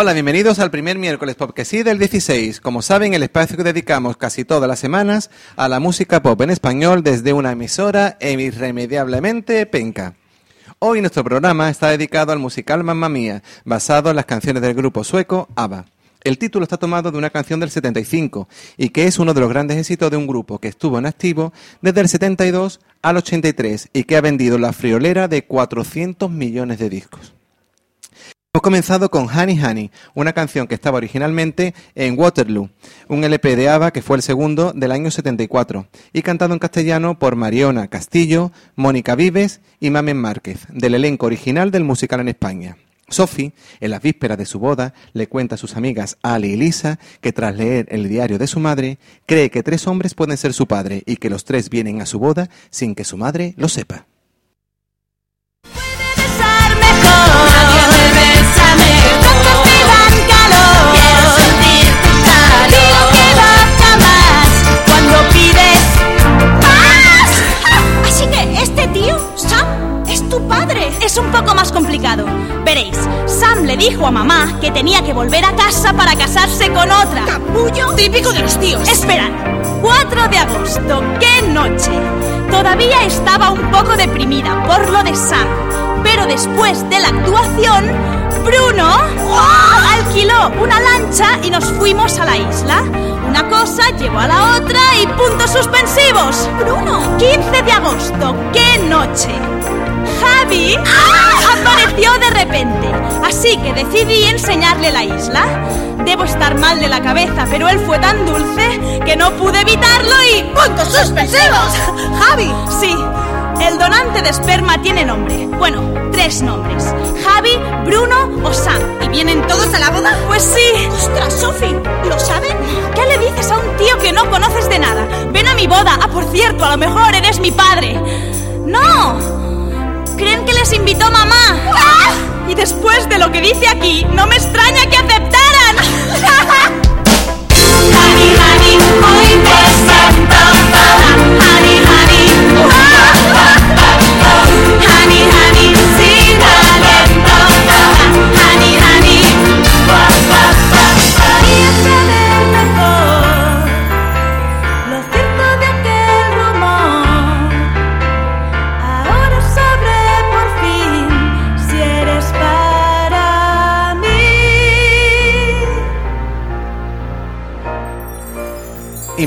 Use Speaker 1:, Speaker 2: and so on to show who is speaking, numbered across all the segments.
Speaker 1: Hola, bienvenidos al primer miércoles pop que sí del 16. Como saben, el espacio que dedicamos casi todas las semanas a la música pop en español desde una emisora irremediablemente penca. Hoy nuestro programa está dedicado al musical Mamma Mía, basado en las canciones del grupo sueco ABBA. El título está tomado de una canción del 75 y que es uno de los grandes éxitos de un grupo que estuvo en activo desde el 72 al 83 y que ha vendido la friolera de 400 millones de discos. Hemos comenzado con Honey Honey, una canción que estaba originalmente en Waterloo, un LP de ABBA que fue el segundo del año 74, y cantado en castellano por Mariona Castillo, Mónica Vives y Mamen Márquez, del elenco original del musical en España. Sophie, en las vísperas de su boda, le cuenta a sus amigas Ali y Lisa que tras leer el diario de su madre, cree que tres hombres pueden ser su padre y que los tres vienen a su boda sin que su madre lo sepa.
Speaker 2: Que tenía que volver a casa para casarse con otra.
Speaker 3: Capullo típico de los tíos.
Speaker 2: Esperad, 4 de agosto, qué noche. Todavía estaba un poco deprimida por lo de Sam, pero después de la actuación, Bruno alquiló una lancha y nos fuimos a la isla. Una cosa llevó a la otra y puntos suspensivos. Bruno, 15 de agosto, qué noche. Javi de repente, así que decidí enseñarle la isla. Debo estar mal de la cabeza, pero él fue tan dulce que no pude evitarlo y... ¡Puntos suspensivos! Javi, sí. El donante de esperma tiene nombre. Bueno, tres nombres. Javi, Bruno o Sam.
Speaker 3: ¿Y vienen todos a la boda?
Speaker 2: Pues sí.
Speaker 3: Ostras, Sophie, ¿lo saben?
Speaker 2: ¿Qué le dices a un tío que no conoces de nada? Ven a mi boda. Ah, por cierto, a lo mejor eres mi padre. ¡No! Creen que les invitó mamá. Y después de lo que dice aquí, no me extraña que aceptaran. honey, honey, hoy honey. Honey, honey,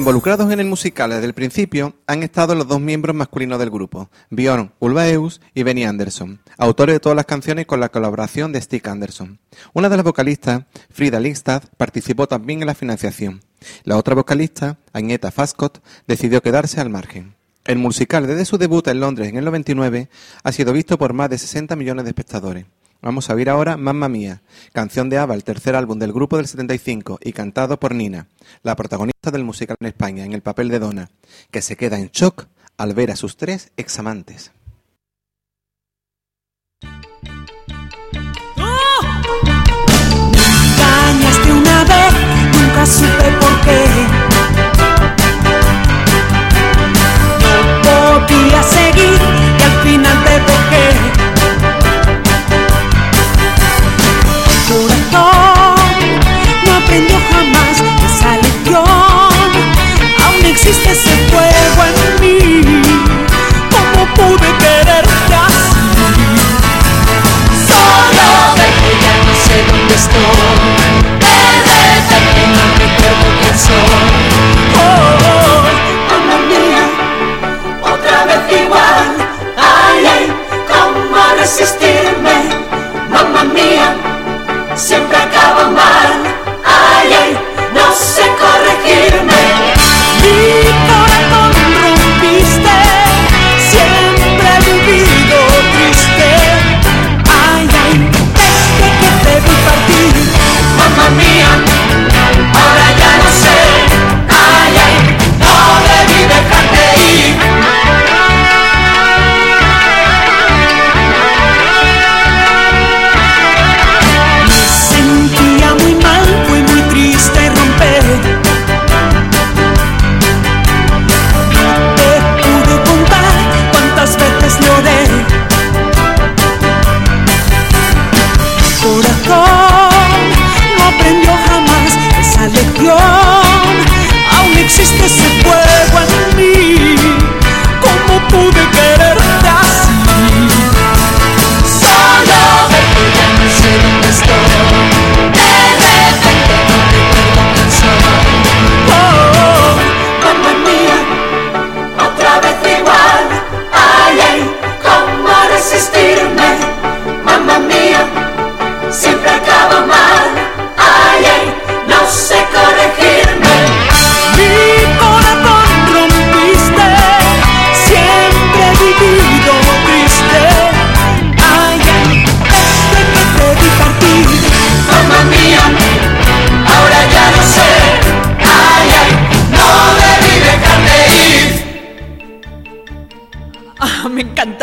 Speaker 1: Involucrados en el musical desde el principio han estado los dos miembros masculinos del grupo, Bjorn Ulvaeus y Benny Anderson, autores de todas las canciones con la colaboración de Stig Anderson. Una de las vocalistas, Frida Lindstad, participó también en la financiación. La otra vocalista, Agneta Fascott, decidió quedarse al margen. El musical desde su debut en Londres en el 99 ha sido visto por más de 60 millones de espectadores. Vamos a oír ahora Mamma Mía, canción de ABBA, el tercer álbum del grupo del 75 y cantado por Nina, la protagonista del musical en España, en el papel de Donna, que se queda en shock al ver a sus tres examantes.
Speaker 4: nunca supe por qué. No podía seguir y al final.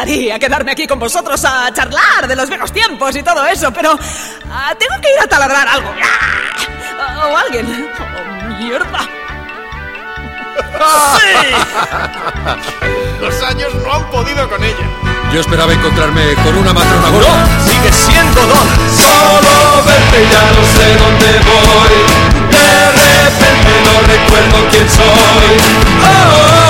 Speaker 3: Me encantaría quedarme aquí con vosotros a charlar de los viejos tiempos y todo eso, pero ah, tengo que ir a taladrar algo. ¡Ah! O alguien. ¡Oh, mierda!
Speaker 5: Los años no han podido con ella.
Speaker 6: Yo esperaba encontrarme con una matrona gorda.
Speaker 5: Sigue siendo Donna.
Speaker 7: Solo verte ya no sé dónde voy. De repente no recuerdo quién soy. Oh, oh.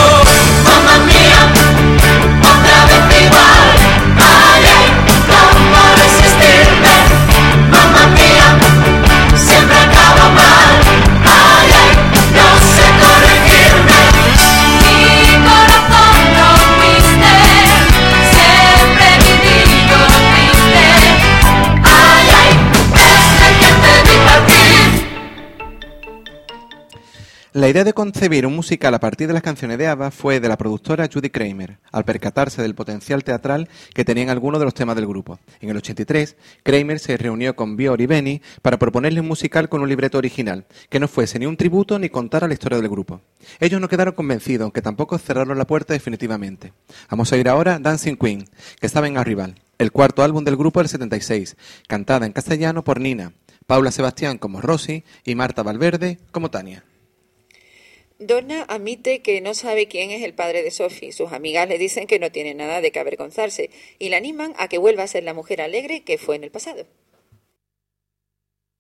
Speaker 1: La idea de concebir un musical a partir de las canciones de ABBA fue de la productora Judy Kramer, al percatarse del potencial teatral que tenían algunos de los temas del grupo. En el 83, Kramer se reunió con Björk y Benny para proponerle un musical con un libreto original, que no fuese ni un tributo ni contara la historia del grupo. Ellos no quedaron convencidos, aunque tampoco cerraron la puerta definitivamente. Vamos a oír ahora Dancing Queen, que estaba en Arrival, el cuarto álbum del grupo del 76, cantada en castellano por Nina, Paula Sebastián como Rosy y Marta Valverde como Tania.
Speaker 8: Donna admite que no sabe quién es el padre de Sophie. Sus amigas le dicen que no tiene nada de qué avergonzarse y la animan a que vuelva a ser la mujer alegre que fue en el pasado.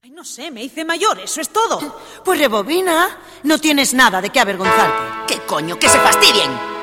Speaker 3: Ay, no sé, me hice mayor, eso es todo.
Speaker 9: Pues rebobina. No tienes nada de qué avergonzarte.
Speaker 3: ¿Qué coño? ¡Que se fastidien!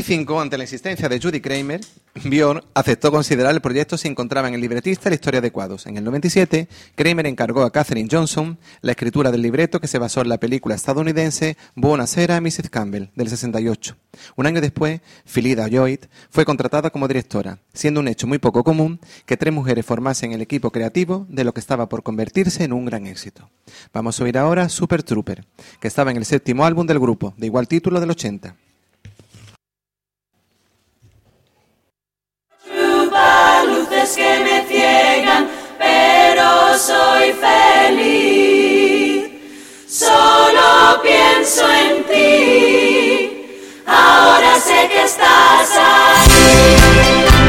Speaker 1: 1995, ante la insistencia de Judy Kramer, Bjorn aceptó considerar el proyecto si encontraba en el libretista la historia adecuados. En el 97, Kramer encargó a Catherine Johnson la escritura del libreto que se basó en la película estadounidense Buonasera, Mrs. Campbell, del 68. Un año después, Philida Lloyd fue contratada como directora, siendo un hecho muy poco común que tres mujeres formasen el equipo creativo de lo que estaba por convertirse en un gran éxito. Vamos a oír ahora Super Trooper, que estaba en el séptimo álbum del grupo, de igual título del 80.
Speaker 10: Que me ciegan, pero soy feliz. Solo pienso en ti. Ahora sé que estás
Speaker 4: me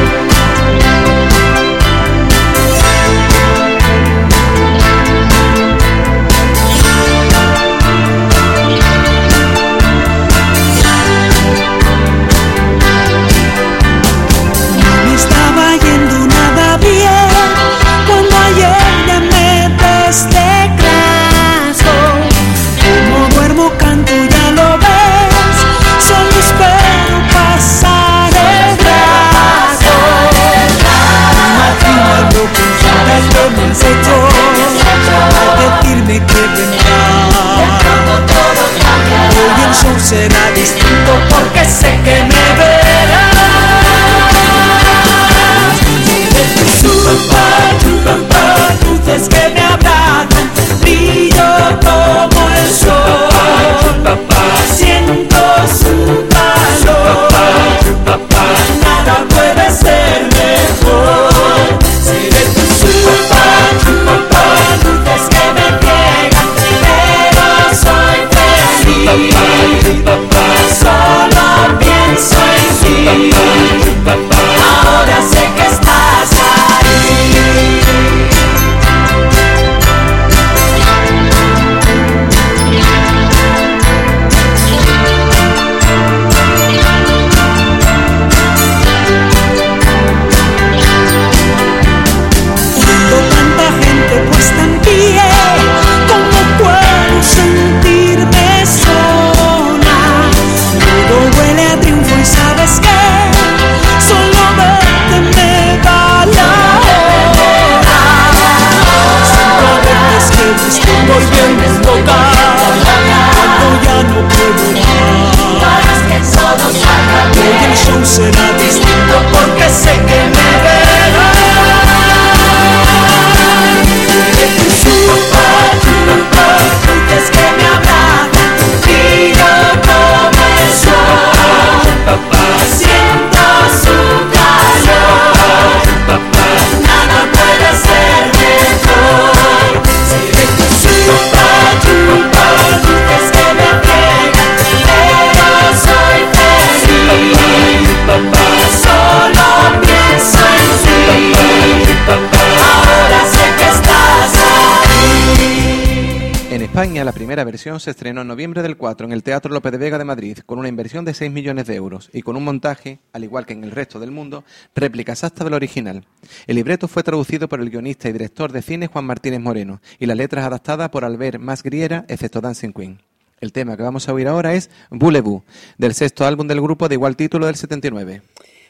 Speaker 1: La primera versión se estrenó en noviembre del 4 en el Teatro López de Vega de Madrid, con una inversión de 6 millones de euros y con un montaje, al igual que en el resto del mundo, réplica exacta del original. El libreto fue traducido por el guionista y director de cine Juan Martínez Moreno y la letra es adaptada por Albert Masgriera, excepto Dancing Queen. El tema que vamos a oír ahora es Boulevou, del sexto álbum del grupo de igual título del 79.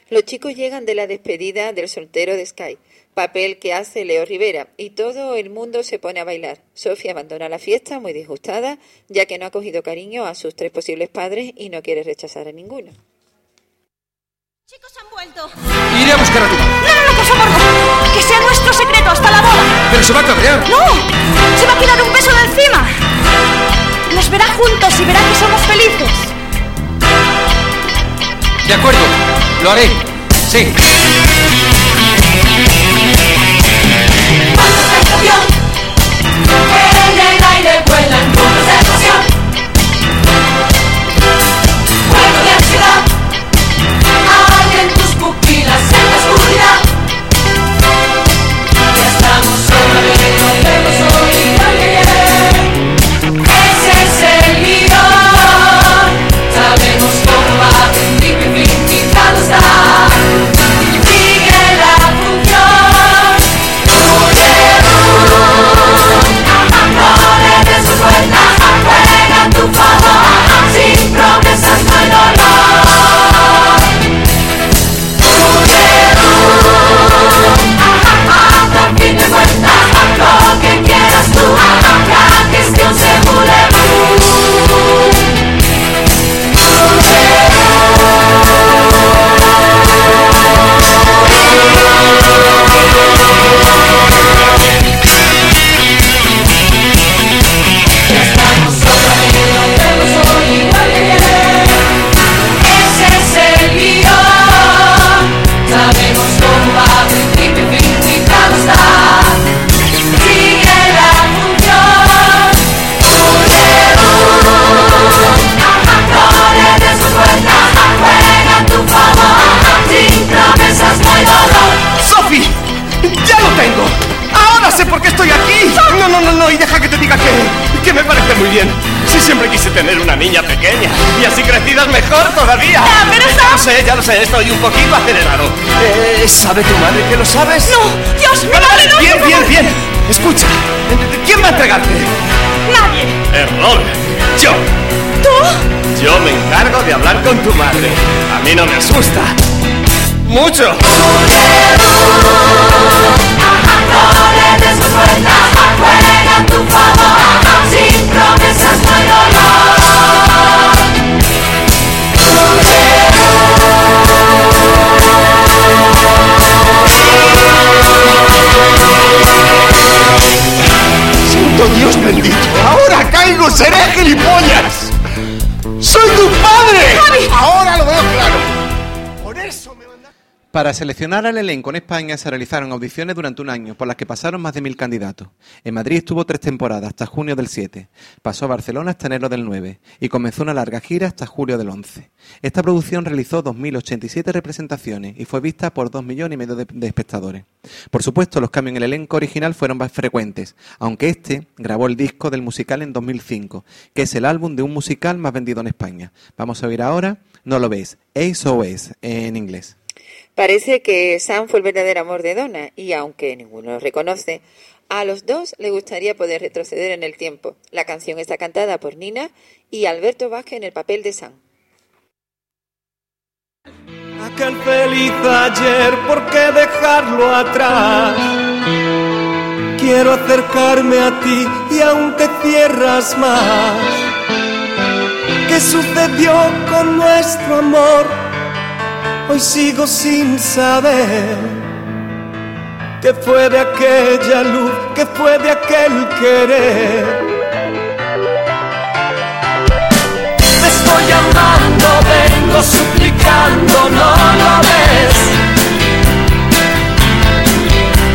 Speaker 8: Los chicos llegan de la despedida del soltero de Sky, papel que hace Leo Rivera, y todo el mundo se pone a bailar. Sofía abandona la fiesta muy disgustada, ya que no ha cogido cariño a sus tres posibles padres y no quiere rechazar a ninguno.
Speaker 2: Chicos han vuelto.
Speaker 6: Iré a buscar a tu madre.
Speaker 2: No, no, no, por favor, no. Que sea nuestro secreto hasta la boda.
Speaker 6: Pero se va a cabrear.
Speaker 2: No, se va a quitar un beso de encima. Nos verá juntos y verá que somos felices.
Speaker 6: De acuerdo, lo haré. Sí.
Speaker 5: Que, me parece muy bien. Si siempre quise tener una niña pequeña y así crecidas mejor todavía.
Speaker 2: Ya, pero
Speaker 5: Ya lo sé, ya lo sé, estoy un poquito acelerado. Eh, ¿Sabe tu madre que lo sabes?
Speaker 2: No, Dios, mi
Speaker 5: Vale,
Speaker 2: madre
Speaker 5: vale,
Speaker 2: no.
Speaker 5: bien, bien, bien. Escucha, ¿quién va a entregarte?
Speaker 2: Nadie.
Speaker 5: Error. Yo.
Speaker 2: ¿Tú?
Speaker 5: Yo me encargo de hablar con tu madre. A mí no me asusta. Mucho. Dios bendito. Ahora caigo, seré gilipollas. ¡Soy tu padre! Ahora
Speaker 1: Para seleccionar al elenco en España se realizaron audiciones durante un año, por las que pasaron más de mil candidatos. En Madrid estuvo tres temporadas, hasta junio del 7. Pasó a Barcelona hasta enero del 9 y comenzó una larga gira hasta julio del 11. Esta producción realizó 2.087 representaciones y fue vista por dos millones y medio de, espectadores. Por supuesto, los cambios en el elenco original fueron más frecuentes, aunque este grabó el disco del musical en 2005, que es el álbum de un musical más vendido en España. Vamos a oír ahora No lo ves, SOS en inglés.
Speaker 8: Parece que Sam fue el verdadero amor de Donna y aunque ninguno lo reconoce, a los dos le gustaría poder retroceder en el tiempo. La canción está cantada por Nina y Alberto Vázquez en el papel de Sam.
Speaker 7: Aquel feliz ayer, ¿por qué dejarlo atrás? Quiero acercarme a ti y aún te cierras más. ¿Qué sucedió con nuestro amor? Hoy sigo sin saber. ¿Qué fue de aquella luz? ¿Qué fue de aquel querer? Te estoy llamando, vengo suplicando, no lo ves.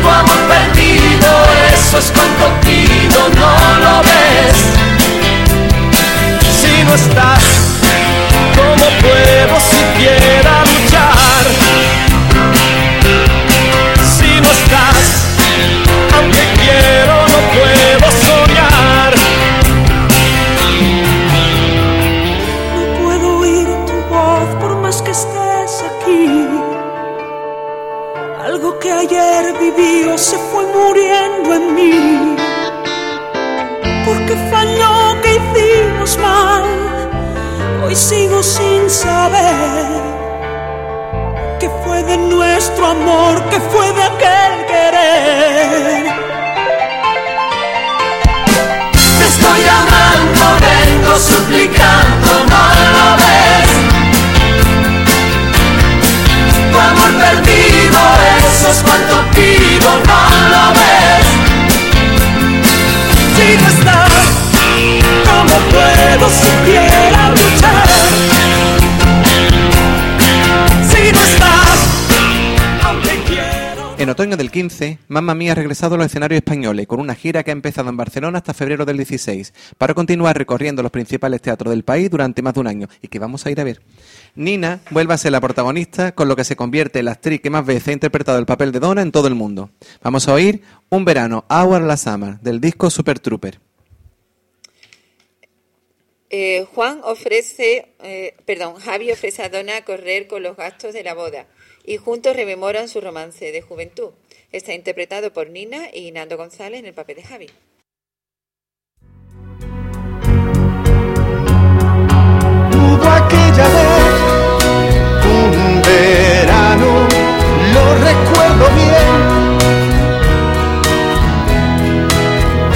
Speaker 7: Tu amor perdido, eso es cuanto pido, no lo ves. Si no estás, ¿cómo puedo siquiera aunque quiero, no puedo soñar.
Speaker 4: No puedo oír tu voz por más que estés aquí. Algo que ayer viví se fue muriendo en mí. Porque falló que hicimos mal. Hoy sigo sin saber de nuestro amor, qué fue de aquel querer.
Speaker 7: Te estoy llamando, vengo suplicando, no lo ves. Tu amor perdido, eso es cuanto pido, no lo ves. Si no estás, ¿cómo puedo siquiera luchar?
Speaker 1: En otoño del 15, Mamma Mía ha regresado a los escenarios españoles con una gira que ha empezado en Barcelona hasta febrero del 16, para continuar recorriendo los principales teatros del país durante más de un año y que vamos a ir a ver. Nina vuelve a ser la protagonista, con lo que se convierte en la actriz que más veces ha interpretado el papel de Donna en todo el mundo. Vamos a oír Un verano, Hour la Summer, del disco Super Trooper.
Speaker 8: Eh, Juan ofrece, eh, perdón, Javi ofrece a Donna correr con los gastos de la boda y juntos rememoran su romance de juventud. Está interpretado por Nina y Nando González en el papel de Javi.
Speaker 7: Hubo aquella vez un verano, lo recuerdo bien.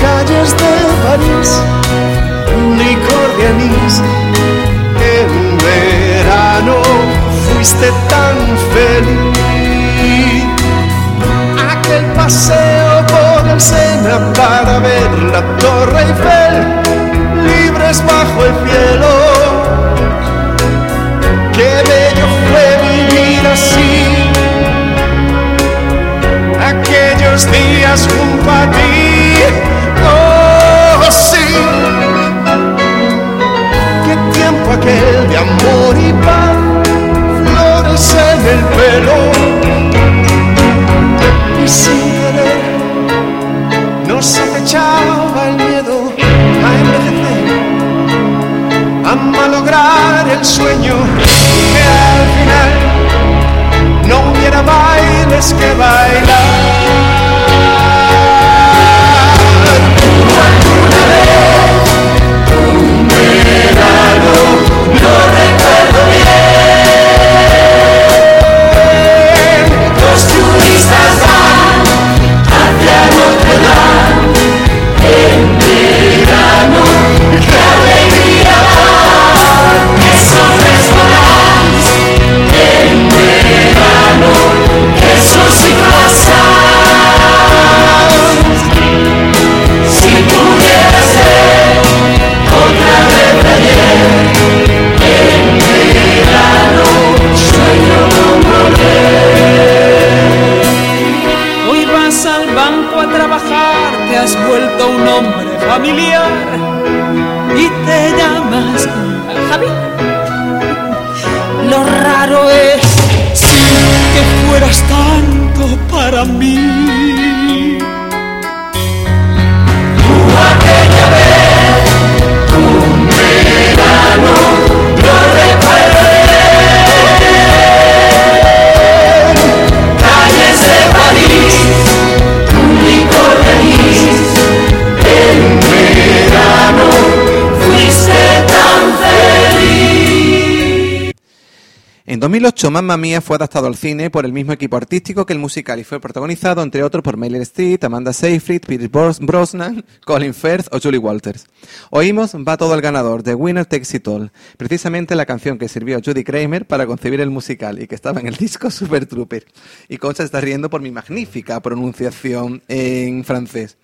Speaker 7: Calles de París, En verano fuiste tan feliz. Aquel paseo por el Sena para ver la Torre Eiffel, libres bajo el cielo. Qué bello fue vivir así, aquellos días junto a En
Speaker 1: 2008, Mamma Mía fue adaptado al cine por el mismo equipo artístico que el musical y fue protagonizado, entre otros, por Meryl Streep, Amanda Seyfried, Bros- Brosnan, Colin Firth o Julie Walters. Oímos Va todo el ganador, de Winner Takes It All, precisamente la canción que sirvió a Judy Kramer para concebir el musical y que estaba en el disco Super Trooper. Y Concha está riendo por mi magnífica pronunciación en francés.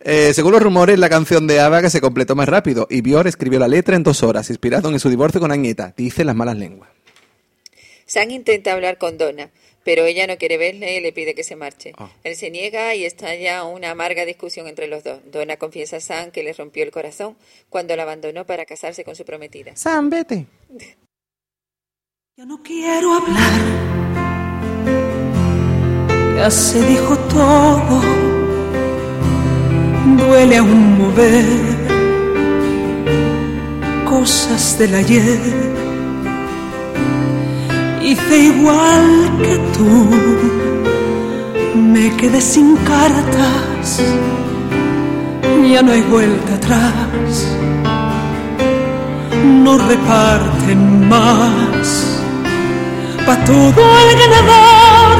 Speaker 1: Eh, según los rumores, la canción de ABBA que se completó más rápido y Björk escribió la letra en dos horas, inspirado en su divorcio con Agneta, dice las malas lenguas.
Speaker 8: Sam intenta hablar con Donna, pero ella no quiere verle y le pide que se marche.
Speaker 1: Ah.
Speaker 8: Él se niega y estalla una amarga discusión entre los dos. Donna confiesa a Sam que le rompió el corazón cuando la abandonó para casarse con su prometida.
Speaker 1: Sam, vete.
Speaker 4: Ya no quiero hablar. Ya se dijo todo. Duele aún mover cosas del ayer. Hice igual que tú. Me quedé sin cartas. Ya no hay vuelta atrás. No reparten más pa' todo el ganador,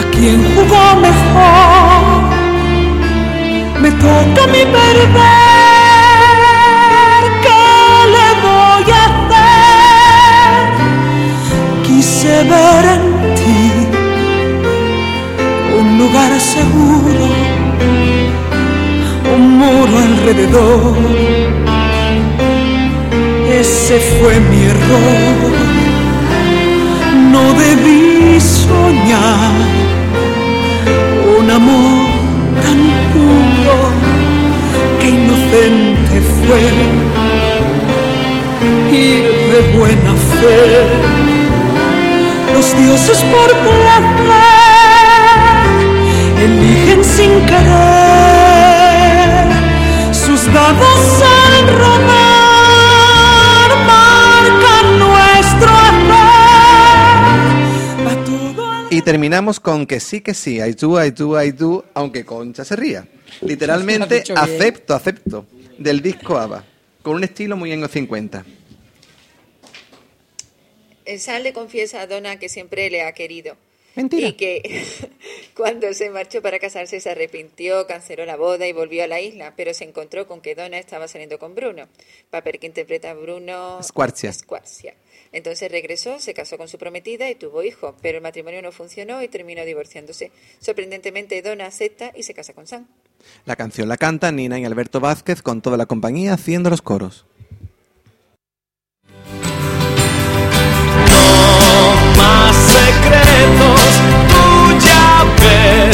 Speaker 4: a quien jugó mejor, me toca mí perder, En ti un lugar seguro, un muro alrededor. Ese fue mi error. No debí soñar un amor tan puro que inocente fue ir de buena fe. Dioses por placer eligen sin querer sus dados al rodar marcan nuestro amor.
Speaker 1: Y terminamos con que sí, que sí, I do, I do, I do, aunque Concha se ría. Literalmente, acepto, acepto, del disco ABBA, con un estilo muy en los 50.
Speaker 8: El Sam le confiesa a Donna que siempre le ha querido.
Speaker 1: Mentira.
Speaker 8: Y que cuando se marchó para casarse se arrepintió, canceló la boda y volvió a la isla, pero se encontró con que Donna estaba saliendo con Bruno, papel que interpreta Bruno
Speaker 1: Squarcia.
Speaker 8: Squarcia. Entonces regresó, se casó con su prometida y tuvo hijos, pero el matrimonio no funcionó y terminó divorciándose. Sorprendentemente, Donna acepta y se casa con Sam.
Speaker 1: La canción la canta Nina y Alberto Vázquez con toda la compañía haciendo los coros.
Speaker 7: Ya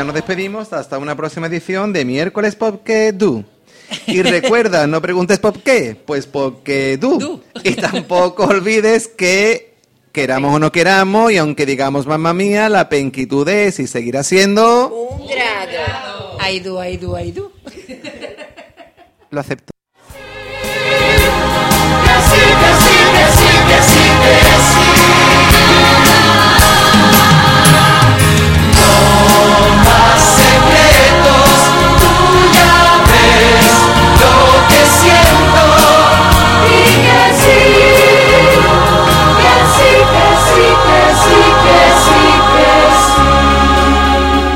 Speaker 1: ya nos despedimos hasta una próxima edición de miércoles Pop que Do. Y recuerda, no preguntes por qué, pues porque do. Y tampoco olvides que queramos o no queramos, y aunque digamos mamá mía, la penquitud es y seguirá siendo...
Speaker 8: Un grado.
Speaker 9: Ay, du, ay, du, ay, du.
Speaker 1: Lo acepto.